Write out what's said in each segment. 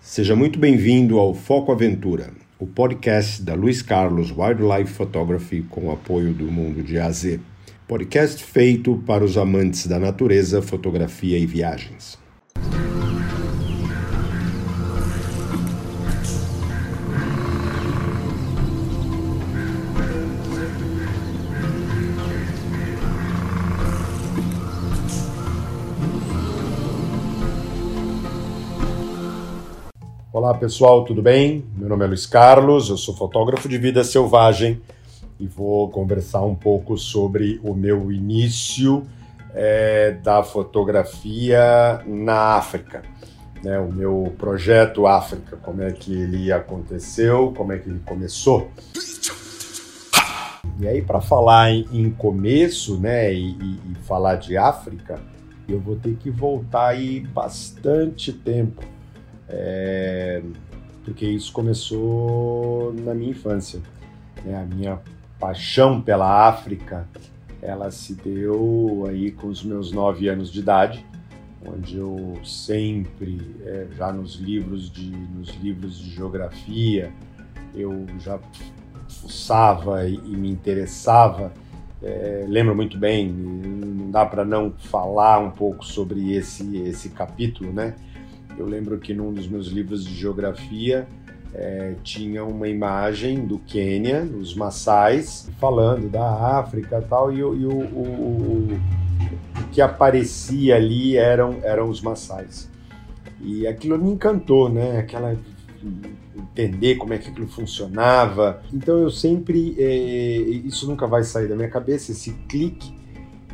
Seja muito bem-vindo ao Foco Aventura, o podcast da Luiz Carlos Wildlife Photography com o apoio do Mundo de AZ. Podcast feito para os amantes da natureza, fotografia e viagens. Olá pessoal, tudo bem? Meu nome é Luiz Carlos, eu sou fotógrafo de vida selvagem e vou conversar um pouco sobre o meu início é, da fotografia na África. Né, o meu projeto África, como é que ele aconteceu, como é que ele começou. E aí, para falar em, em, começo né, e, e, e falar de África, eu vou ter que voltar aí bastante tempo é, porque isso começou na minha infância. Né? A minha paixão pela África, ela se deu aí com os meus nove anos de idade, onde eu sempre, é, já nos livros de nos livros de geografia, eu já fuçava e, e me interessava. É, lembro muito bem, não dá para não falar um pouco sobre esse esse capítulo, né? Eu lembro que num dos meus livros de geografia é, tinha uma imagem do Quênia, os Maasais, falando da África tal, e, e o, o, o, o, que aparecia ali eram, eram os Maasais. E aquilo me encantou, né? Aquela entender como é que aquilo funcionava. Então eu sempre, é, isso nunca vai sair da minha cabeça, esse clique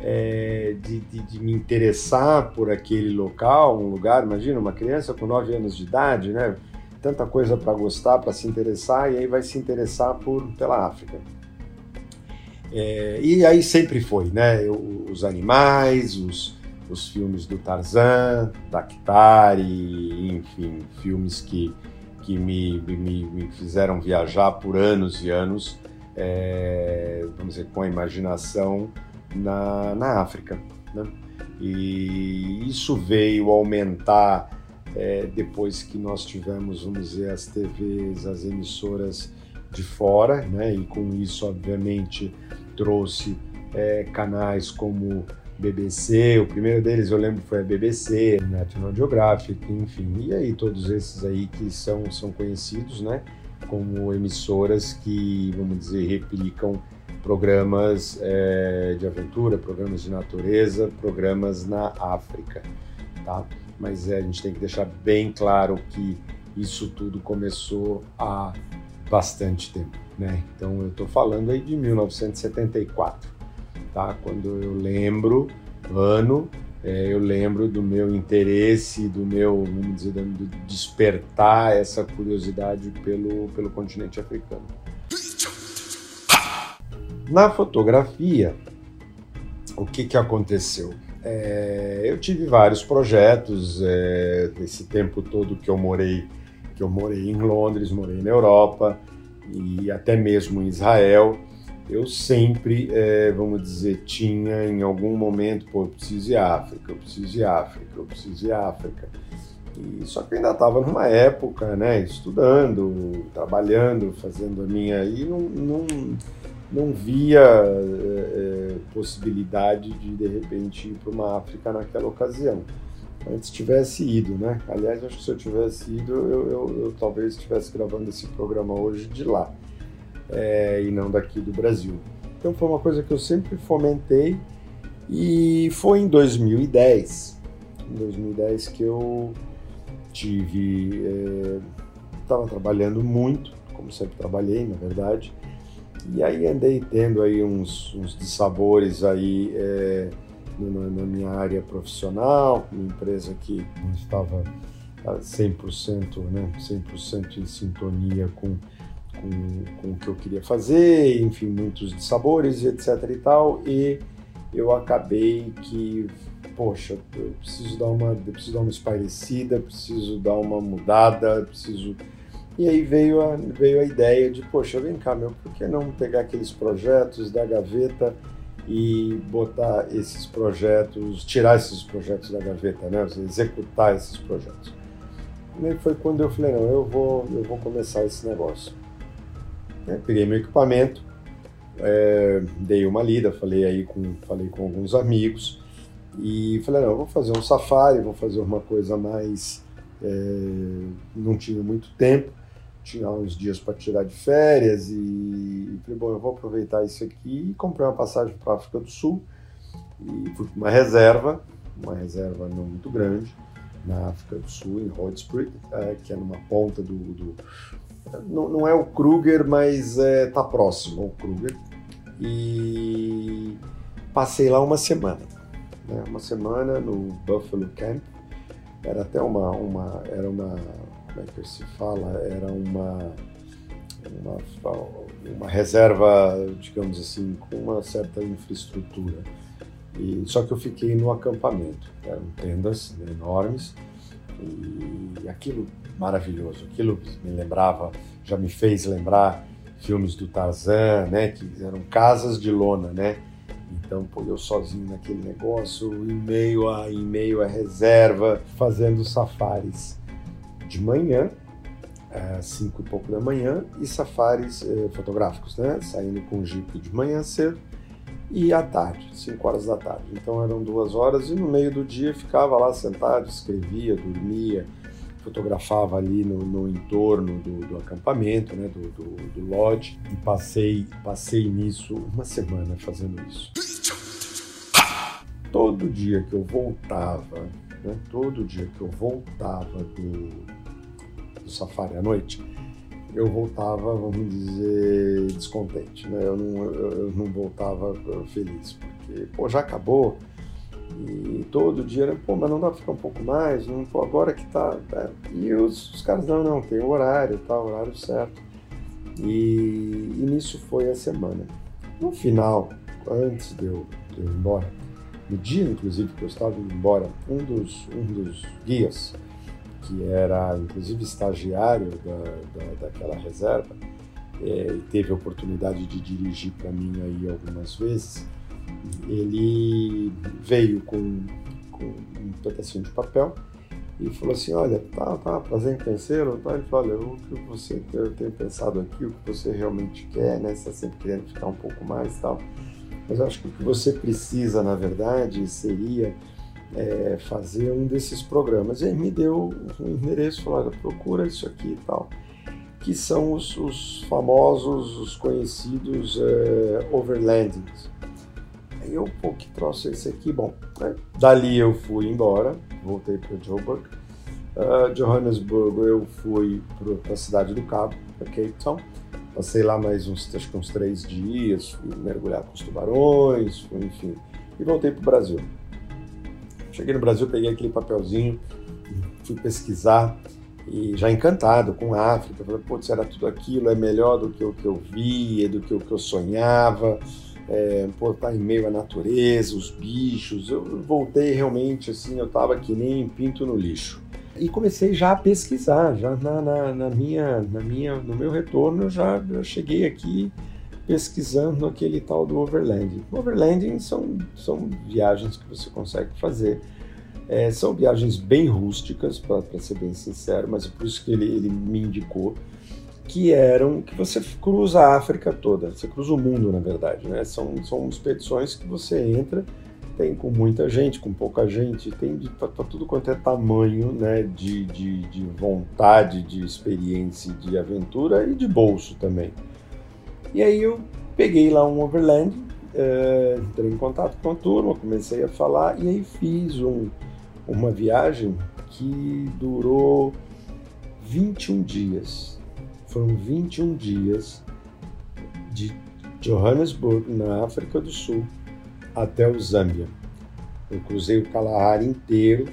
é, de, de, de, me interessar por aquele local, um lugar. Imagina uma criança com 9 anos de idade, né? Tanta coisa para gostar, para se interessar, e aí vai se interessar por, pela África. É, e aí sempre foi, né? Os animais, os, os filmes do Tarzan, Daktari, enfim, filmes que, que me, me, me fizeram viajar por anos e anos, é, vamos dizer, com a imaginação na, na África. Né? E isso veio aumentar é, depois que nós tivemos, vamos dizer, as TVs, as emissoras de fora, né? e com isso, obviamente, trouxe é, canais como BBC, o primeiro deles eu lembro foi a BBC, National Geographic, enfim, e aí todos esses aí que são, são conhecidos, né, como emissoras que, vamos dizer, replicam programas é, de aventura, programas de natureza, programas na África, tá? Mas é, a gente tem que deixar bem claro que isso tudo começou há bastante tempo, né? Então eu estou falando aí de 1974, tá? Quando eu lembro ano, é, eu lembro do meu interesse, do meu, vamos dizer, do despertar essa curiosidade pelo pelo continente africano. Na fotografia, o que, que aconteceu? É, eu tive vários projetos é, esse tempo todo que eu morei, que eu morei em Londres, morei na Europa e até mesmo em Israel. Eu sempre, é, vamos dizer, tinha em algum momento, pô, eu preciso ir à África, eu preciso ir à África, eu preciso ir à África. E, só que eu ainda estava numa época, né, estudando, trabalhando, fazendo a minha. E não, não não via é, possibilidade de de repente ir para uma África naquela ocasião. Antes tivesse ido, né? Aliás, acho que se eu tivesse ido, eu, eu, eu talvez estivesse gravando esse programa hoje de lá é, e não daqui do Brasil. Então foi uma coisa que eu sempre fomentei e foi em 2010, em 2010 que eu tive, estava é, trabalhando muito, como sempre trabalhei, na verdade, e aí andei tendo aí uns, uns dissabores aí é, na, na, minha área profissional, uma empresa que não estava 100%, né, 100% em sintonia com, com, com o que eu queria fazer, enfim, muitos dissabores etc e tal, e eu acabei que, poxa, eu preciso dar uma, preciso dar uma espairecida, preciso dar uma mudada, preciso e aí veio a, veio a ideia de, poxa, vem cá, meu, por que não pegar aqueles projetos da gaveta e botar esses projetos, tirar esses projetos da gaveta, né? Executar esses projetos. E foi quando eu falei, não, eu vou, eu vou começar esse negócio. É, peguei meu equipamento, é, dei uma lida, falei aí com, falei com alguns amigos e falei, não, eu vou fazer um safari, vou fazer uma coisa mais... É, não tinha muito tempo, tinha uns dias para tirar de férias e falei, bom, eu vou aproveitar isso aqui e comprei uma passagem para a África do Sul e fui para uma reserva, uma reserva não muito grande, na África do Sul, em Hoedspruit, é, que é numa ponta do, do não, não, é o Kruger, mas está é, tá próximo ao Kruger. E passei lá uma semana. Né? Uma semana no Buffalo Camp. Era até uma, uma, era uma, como é que se fala? Era uma, uma, uma reserva, digamos assim, com uma certa infraestrutura. E, só que eu fiquei no acampamento. Eram tendas enormes e aquilo maravilhoso. Aquilo me lembrava, já me fez lembrar filmes do Tarzan, né, que eram casas de lona, né? Então, pô, eu sozinho naquele negócio, em meio a em meio a reserva, fazendo safaris de manhã, às cinco e pouco da manhã, e safaris eh, fotográficos, né? Saindo com o jeep de manhã cedo e à tarde, 5 horas da tarde. Então eram duas horas e no meio do dia ficava lá sentado, escrevia, dormia, fotografava ali no, no entorno do, do, acampamento, né, do, do, do lodge e passei, passei nisso uma semana fazendo isso. Todo dia que eu voltava, né, todo dia que eu voltava do, do safari à noite, eu voltava, vamos dizer, descontente, né? Eu não, eu, não voltava feliz, porque, pô, já acabou, e todo dia pô, mas não dá pra ficar um pouco mais, não, pô, agora que tá. É. E os, os, caras, não, não, tem horário, tá, o horário certo. E, e nisso foi a semana. No final, antes de eu, de eu ir embora, no dia, inclusive, que eu estava indo embora, um dos, um dos guias que era inclusive estagiário da, da daquela reserva, é, e teve a oportunidade de dirigir para mim aí algumas vezes, ele veio com, com um pedacinho de papel e falou assim, olha, tá, tá, prazer em conhecê-lo, tá? ele falou, olha, o que você, eu tenho pensado aqui, o que você realmente quer, né, você está sempre querendo ficar um pouco mais tal, mas eu acho que o que você precisa, na verdade, seria é, fazer um desses programas. E aí me deu um endereço, falou, procura isso aqui e tal, que são os, os famosos, os conhecidos é, overlandings. Aí eu, pô, que trouxe esse aqui? Bom, né? dali eu fui embora, voltei para Joburg. Uh, Johannesburg eu fui para a cidade do Cabo, para Cape Town. Passei lá mais uns, acho que uns três dias, fui mergulhar com os tubarões, fui, enfim, e voltei para o Brasil. Cheguei no Brasil, peguei aquele papelzinho, fui pesquisar e já encantado com a África. Falei, putz, era tudo aquilo, é melhor do que o que eu via, do que o que eu sonhava. É, pô, tá em meio à natureza, os bichos. Eu voltei realmente assim, eu tava que nem pinto no lixo. E comecei já a pesquisar, já na, na, na minha, na minha, no meu retorno eu já eu cheguei aqui pesquisando aquele tal do overlanding. Overlanding são, são viagens que você consegue fazer. É, são viagens bem rústicas, para ser bem sincero, mas é por isso que ele, ele me indicou, que eram que você cruza a África toda, você cruza o mundo, na verdade. Né? São, são expedições que você entra, tem com muita gente, com pouca gente, tem para tudo quanto é tamanho né? de, de, de vontade, de experiência, de aventura e de bolso também. E aí eu peguei lá um overland, uh, entrei em contato com a turma, comecei a falar e aí fiz um, uma viagem que durou 21 dias. Foram 21 dias de Johannesburg, na África do Sul, até o Zâmbia. Eu cruzei o Kalahari inteiro,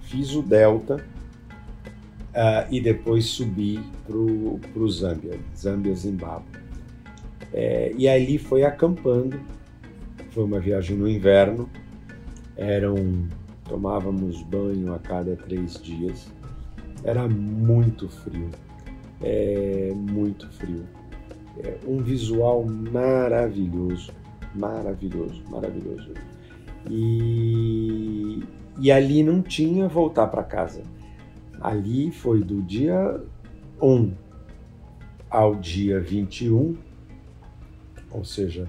fiz o Delta uh, e depois subi para o Zâmbia, Zâmbia, Zimbábue. É, e ali foi acampando. Foi uma viagem no inverno. Eram tomávamos banho a cada três dias. Era muito frio, é, muito frio. É, um visual maravilhoso, maravilhoso, maravilhoso. E, e ali não tinha voltar para casa. Ali foi do dia 1 ao dia 21, ou seja,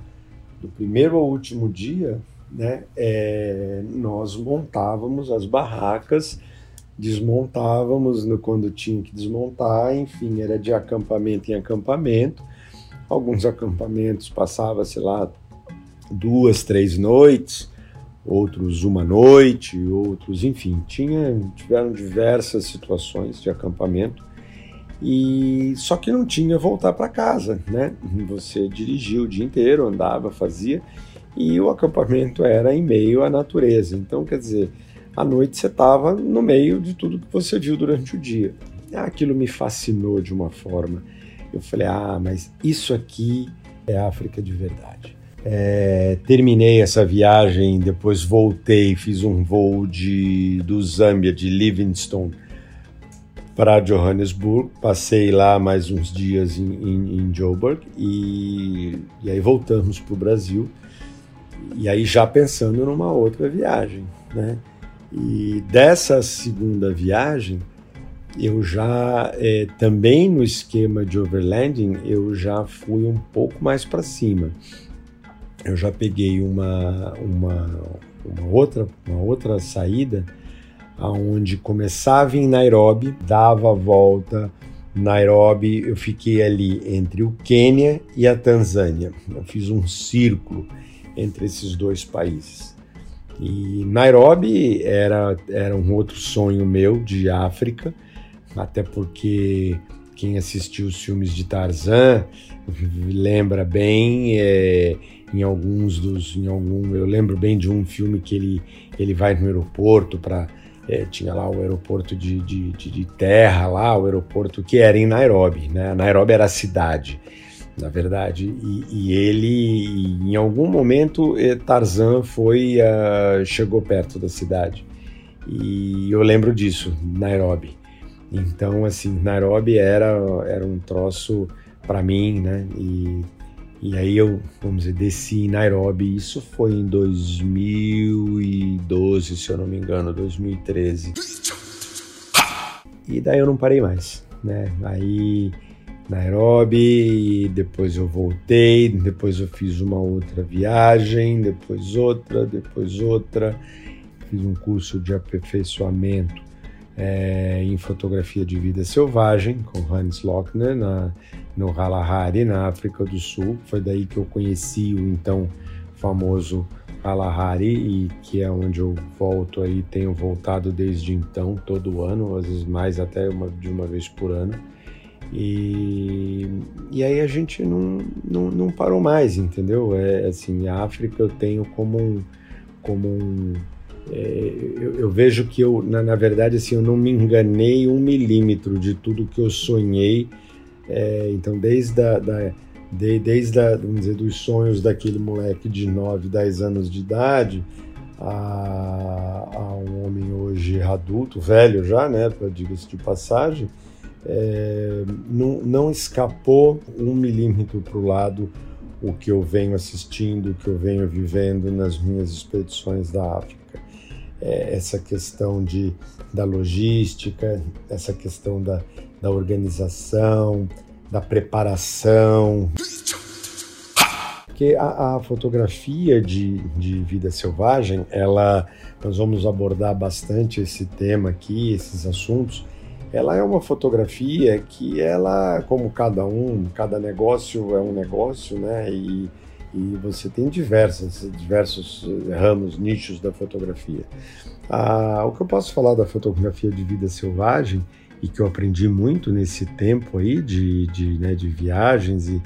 do primeiro ao último dia, né, é, nós montávamos as barracas, desmontávamos no, quando tinha que desmontar, enfim, era de acampamento em acampamento. Alguns acampamentos passava-se lá duas, três noites, outros uma noite, outros, enfim, tinha, tiveram diversas situações de acampamento e só que não tinha voltar para casa, né? Você dirigia o dia inteiro, andava, fazia e o acampamento era em meio à natureza. Então, quer dizer, à noite você estava no meio de tudo que você viu durante o dia. Aquilo me fascinou de uma forma. Eu falei, ah, mas isso aqui é África de verdade. É, terminei essa viagem, depois voltei, fiz um voo de, do Zâmbia, de Livingstone, para Johannesburg. Passei lá mais uns dias em, em, em Joburg e, e aí voltamos para o Brasil. E aí já pensando numa outra viagem, né? E dessa segunda viagem, eu já é, também no esquema de overlanding, eu já fui um pouco mais para cima eu já peguei uma, uma, uma, outra, uma outra saída aonde começava em Nairobi, dava a volta Nairobi, eu fiquei ali entre o Quênia e a Tanzânia. Eu fiz um círculo entre esses dois países. E Nairobi era, era um outro sonho meu de África, até porque quem assistiu os filmes de Tarzan lembra bem. É, em alguns dos em algum eu lembro bem de um filme que ele ele vai no aeroporto para é, tinha lá o aeroporto de, de, de, de, terra lá o aeroporto que era em Nairobi né? Nairobi era a cidade na verdade. E, e ele em algum momento eh, Tarzan foi uh, chegou perto da cidade. E eu lembro disso Nairobi. Então assim Nairobi era era um troço para mim né? E e aí eu, vamos dizer, desci em Nairobi. Isso foi em 2012, se eu não me engano, 2013. E daí eu não parei mais, né? Aí Nairobi, depois eu voltei, depois eu fiz uma outra viagem, depois outra, depois outra. Fiz um curso de aperfeiçoamento é, em fotografia de vida selvagem com Hans Lochner na, no Kalahari, na África do Sul. Foi daí que eu conheci o então famoso Kalahari e que é onde eu volto aí, tenho voltado desde então, todo ano, às vezes mais até uma, de uma vez por ano. E, e aí a gente não, não, não parou mais, entendeu? É assim, a África eu tenho como um, como um é, eu, eu, vejo que eu, na, na, verdade, assim, eu não me enganei um milímetro de tudo que eu sonhei. É, então, desde a, da, de, desde vamos dizer, dos sonhos daquele moleque de 9, 10 anos de idade a, a um homem hoje adulto, velho já, né, diga-se de passagem, é, não, não escapou um milímetro para o lado o que eu venho assistindo, o que eu venho vivendo nas minhas expedições da África. É, essa questão de, da logística, essa questão da, da organização, da preparação. Porque a, a fotografia de, de vida selvagem, ela, nós vamos abordar bastante esse tema aqui, esses assuntos. Ela é uma fotografia que ela, como cada um, cada negócio é um negócio, né? E e você tem diversas, diversos ramos, nichos da fotografia. Ah, o que eu posso falar da fotografia de vida selvagem e que eu aprendi muito nesse tempo aí de, de, né, de viagens e,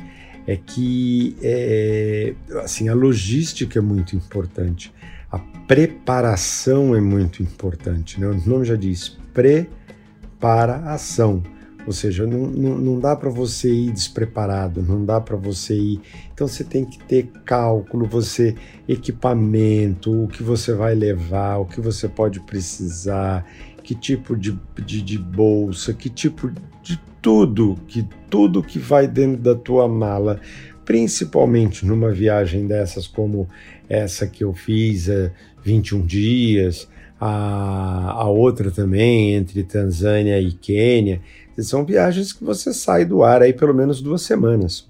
é que é, assim a logística é muito importante, a preparação é muito importante. Né? O nome já diz preparação. Ou seja, não, não, não dá para você ir despreparado, não dá para você ir. Então você tem que ter cálculo, você equipamento, o que você vai levar, o que você pode precisar, que tipo de, de, de bolsa, que tipo de tudo, que tudo que vai dentro da tua mala, principalmente numa viagem dessas como essa que eu fiz há 21 dias, a, a outra também, entre Tanzânia e Quênia. São viagens que você sai do ar aí pelo menos duas semanas.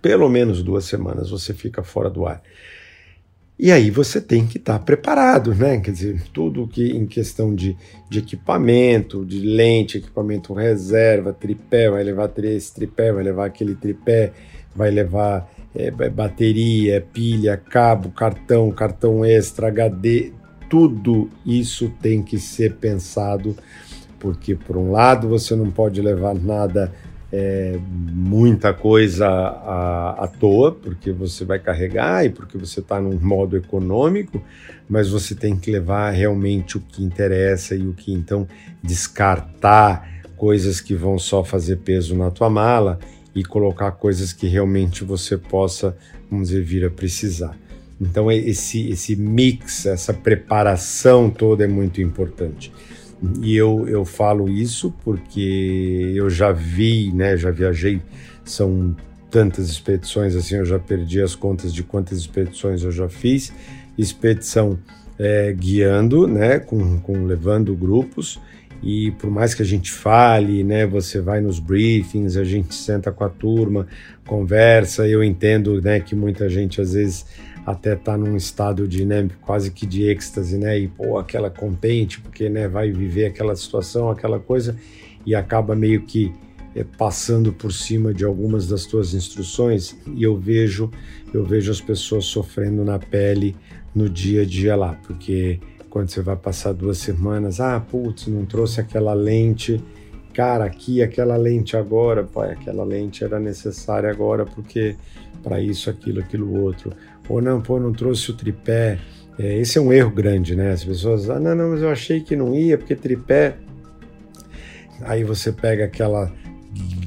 Pelo menos duas semanas você fica fora do ar. E aí você tem que estar tá preparado, né? Quer dizer, tudo que em questão de, de equipamento, de lente, equipamento reserva, tripé, vai levar esse tripé, vai levar aquele tripé, vai levar é, bateria, pilha, cabo, cartão, cartão extra, HD, tudo isso tem que ser pensado, porque por um lado você não pode levar nada é, muita coisa à, à toa, porque você vai carregar e porque você está num modo econômico, mas você tem que levar realmente o que interessa e o que então descartar coisas que vão só fazer peso na tua mala e colocar coisas que realmente você possa, vamos dizer, vir a precisar. Então esse, esse mix, essa preparação toda é muito importante. E eu, eu falo isso porque eu já vi, né, já viajei, são tantas expedições assim, eu já perdi as contas de quantas expedições eu já fiz. Expedição é, guiando, né, com, com levando grupos, e por mais que a gente fale, né, você vai nos briefings, a gente senta com a turma, conversa, eu entendo, né, que muita gente às vezes até tá num estado de, né, quase que de êxtase, né, e pô, aquela contente, porque, né, vai viver aquela situação, aquela coisa, e acaba meio que é, passando por cima de algumas das tuas instruções, e eu vejo, eu vejo as pessoas sofrendo na pele no dia a dia lá, porque quando você vai passar duas semanas, ah, putz, não trouxe aquela lente, cara, aqui aquela lente agora, pai, aquela lente era necessária agora porque para isso, aquilo, aquilo outro ou não, pô, não trouxe o tripé. É, esse é um erro grande, né? As pessoas, ah, não, não, mas eu achei que não ia, porque tripé. Aí você pega aquela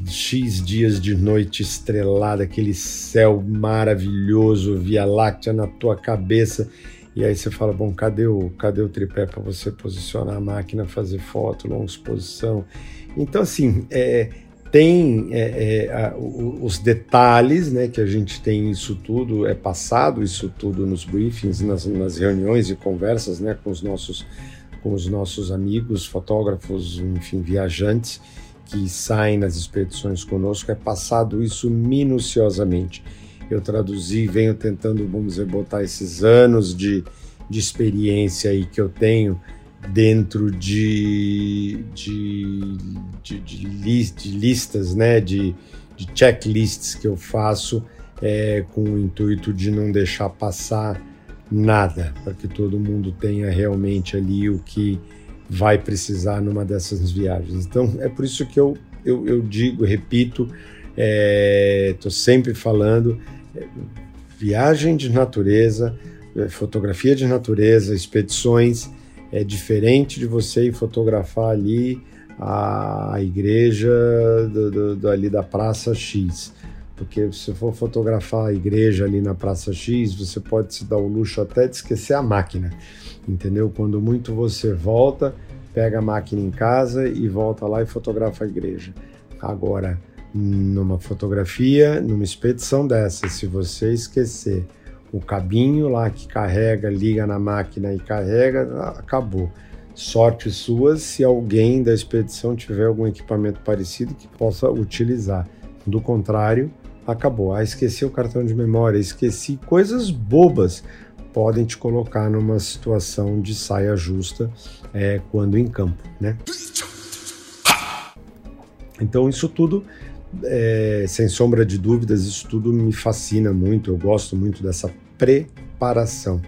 X dias de noite estrelada, aquele céu maravilhoso, Via Láctea na tua cabeça. E aí você fala, bom, cadê o, cadê o tripé para você posicionar a máquina, fazer foto, longa exposição? Então, assim, é, tem é, é, a, os detalhes, né, que a gente tem isso tudo, é passado isso tudo nos briefings, nas, nas reuniões e conversas, né, com os nossos com os nossos amigos, fotógrafos, enfim, viajantes que saem nas expedições conosco, é passado isso minuciosamente. Eu traduzi, venho tentando, vamos dizer, botar esses anos de, de experiência aí que eu tenho dentro de, de, de, de, list, de listas, né, de, de checklists que eu faço é, com o intuito de não deixar passar nada, para que todo mundo tenha realmente ali o que vai precisar numa dessas viagens. Então é por isso que eu, eu, eu digo, repito, estou é, sempre falando, é, viagem de natureza, é, fotografia de natureza, expedições é diferente de você ir fotografar ali a, igreja do, do, do, ali da Praça X. Porque se for fotografar a igreja ali na Praça X, você pode se dar o luxo até de esquecer a máquina, entendeu? Quando muito você volta, pega a máquina em casa e volta lá e fotografa a igreja. Agora, numa fotografia, numa expedição dessa, se você esquecer o cabinho lá que carrega, liga na máquina e carrega, acabou. Sorte sua se alguém da expedição tiver algum equipamento parecido que possa utilizar. Do contrário, acabou. Ah, esqueci o cartão de memória, esqueci coisas bobas podem te colocar numa situação de saia justa é, quando em campo, né? Então isso tudo é, sem sombra de dúvidas, isso tudo me fascina muito. Eu gosto muito dessa preparação,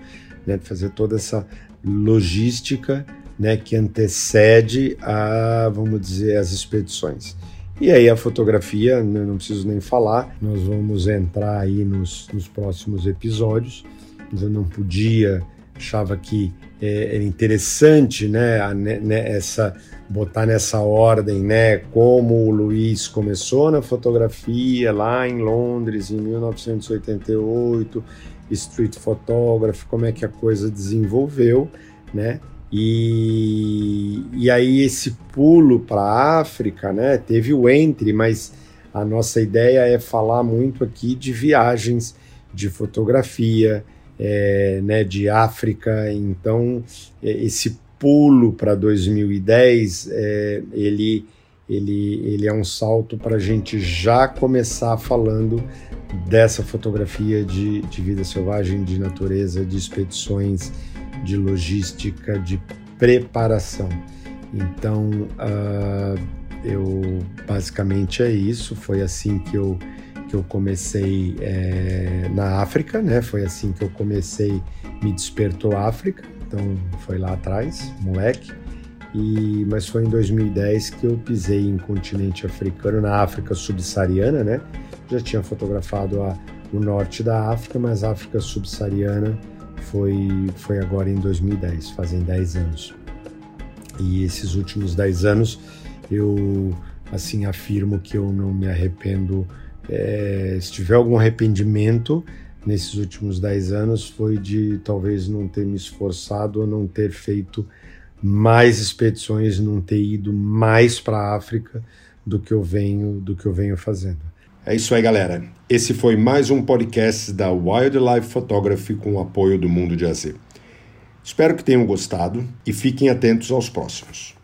né, de fazer toda essa logística né, que antecede a, vamos dizer, as expedições. E aí a fotografia, né, não preciso nem falar, nós vamos entrar aí nos, nos próximos episódios. Eu não podia, achava que é, era interessante, né, né, essa botar nessa ordem, né, como o Luiz começou na fotografia lá em Londres em 1988, street photography, como é que a coisa desenvolveu, né? E, e aí esse pulo para a África, né? Teve o entre, mas a nossa ideia é falar muito aqui de viagens, de fotografia, é, né, de África. Então, é, esse pulo para 2010, é, ele, ele, ele é um salto para a gente já começar falando dessa fotografia de, de vida selvagem, de natureza, de expedições, de logística, de preparação. Então, uh, eu basicamente é isso. Foi assim que eu que eu comecei é, na África, né? Foi assim que eu comecei, me despertou a África. Então foi lá atrás, moleque. E, mas foi em 2010 que eu pisei em continente africano, na África subsaariana, né? Já tinha fotografado a, o norte da África, mas a África subsaariana foi, foi agora em 2010, fazem 10 anos. E esses últimos 10 anos eu assim afirmo que eu não me arrependo é, se tiver algum arrependimento nesses últimos 10 anos, foi de talvez não ter me esforçado ou não ter feito mais expedições, não ter ido mais para a África do que eu venho do que eu venho fazendo. É isso aí, galera. Esse foi mais um podcast da Wildlife Photography com o apoio do Mundo de AZ. Espero que tenham gostado e fiquem atentos aos próximos.